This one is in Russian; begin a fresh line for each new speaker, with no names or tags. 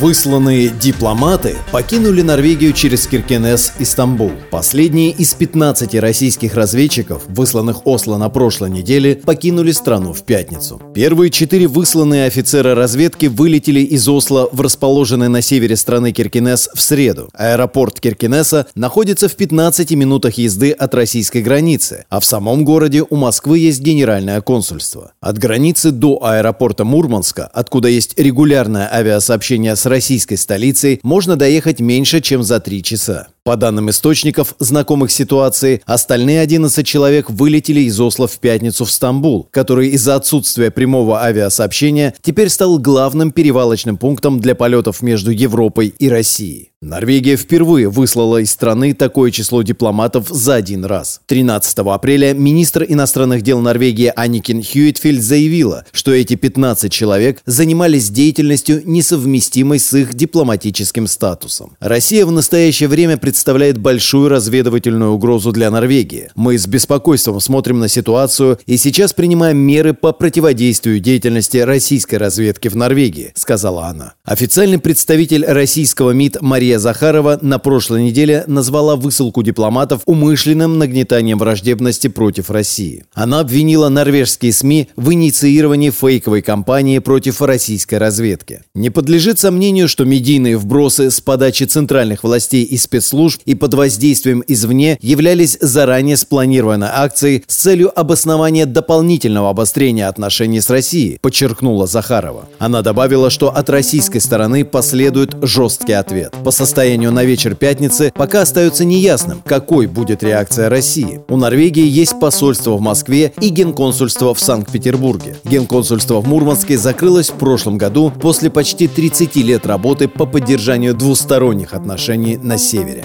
Высланные дипломаты покинули Норвегию через Киркенес и Стамбул. Последние из 15 российских разведчиков, высланных Осло на прошлой неделе, покинули страну в пятницу. Первые четыре высланные офицера разведки вылетели из Осло в расположенный на севере страны Киркенес в среду. Аэропорт Киркенеса находится в 15 минутах езды от российской границы, а в самом городе у Москвы есть генеральное консульство. От границы до аэропорта Мурманска, откуда есть регулярное авиасообщение с российской столицей можно доехать меньше, чем за три часа. По данным источников, знакомых ситуации, остальные 11 человек вылетели из Осло в пятницу в Стамбул, который из-за отсутствия прямого авиасообщения теперь стал главным перевалочным пунктом для полетов между Европой и Россией. Норвегия впервые выслала из страны такое число дипломатов за один раз. 13 апреля министр иностранных дел Норвегии Аникин Хьюитфельд заявила, что эти 15 человек занимались деятельностью, несовместимой с их дипломатическим статусом. Россия в настоящее время представляет большую разведывательную угрозу для Норвегии. Мы с беспокойством смотрим на ситуацию и сейчас принимаем меры по противодействию деятельности российской разведки в Норвегии, сказала она. Официальный представитель российского МИД Мария Захарова на прошлой неделе назвала высылку дипломатов умышленным нагнетанием враждебности против России. Она обвинила норвежские СМИ в инициировании фейковой кампании против российской разведки. Не подлежит сомнению, что медийные вбросы с подачи центральных властей и спецслужб и под воздействием извне являлись заранее спланированной акцией с целью обоснования дополнительного обострения отношений с Россией, подчеркнула Захарова. Она добавила, что от российской стороны последует жесткий ответ. По состоянию на вечер пятницы пока остается неясным, какой будет реакция России. У Норвегии есть посольство в Москве и генконсульство в Санкт-Петербурге. Генконсульство в Мурманске закрылось в прошлом году после почти 30 лет работы по поддержанию двусторонних отношений на севере.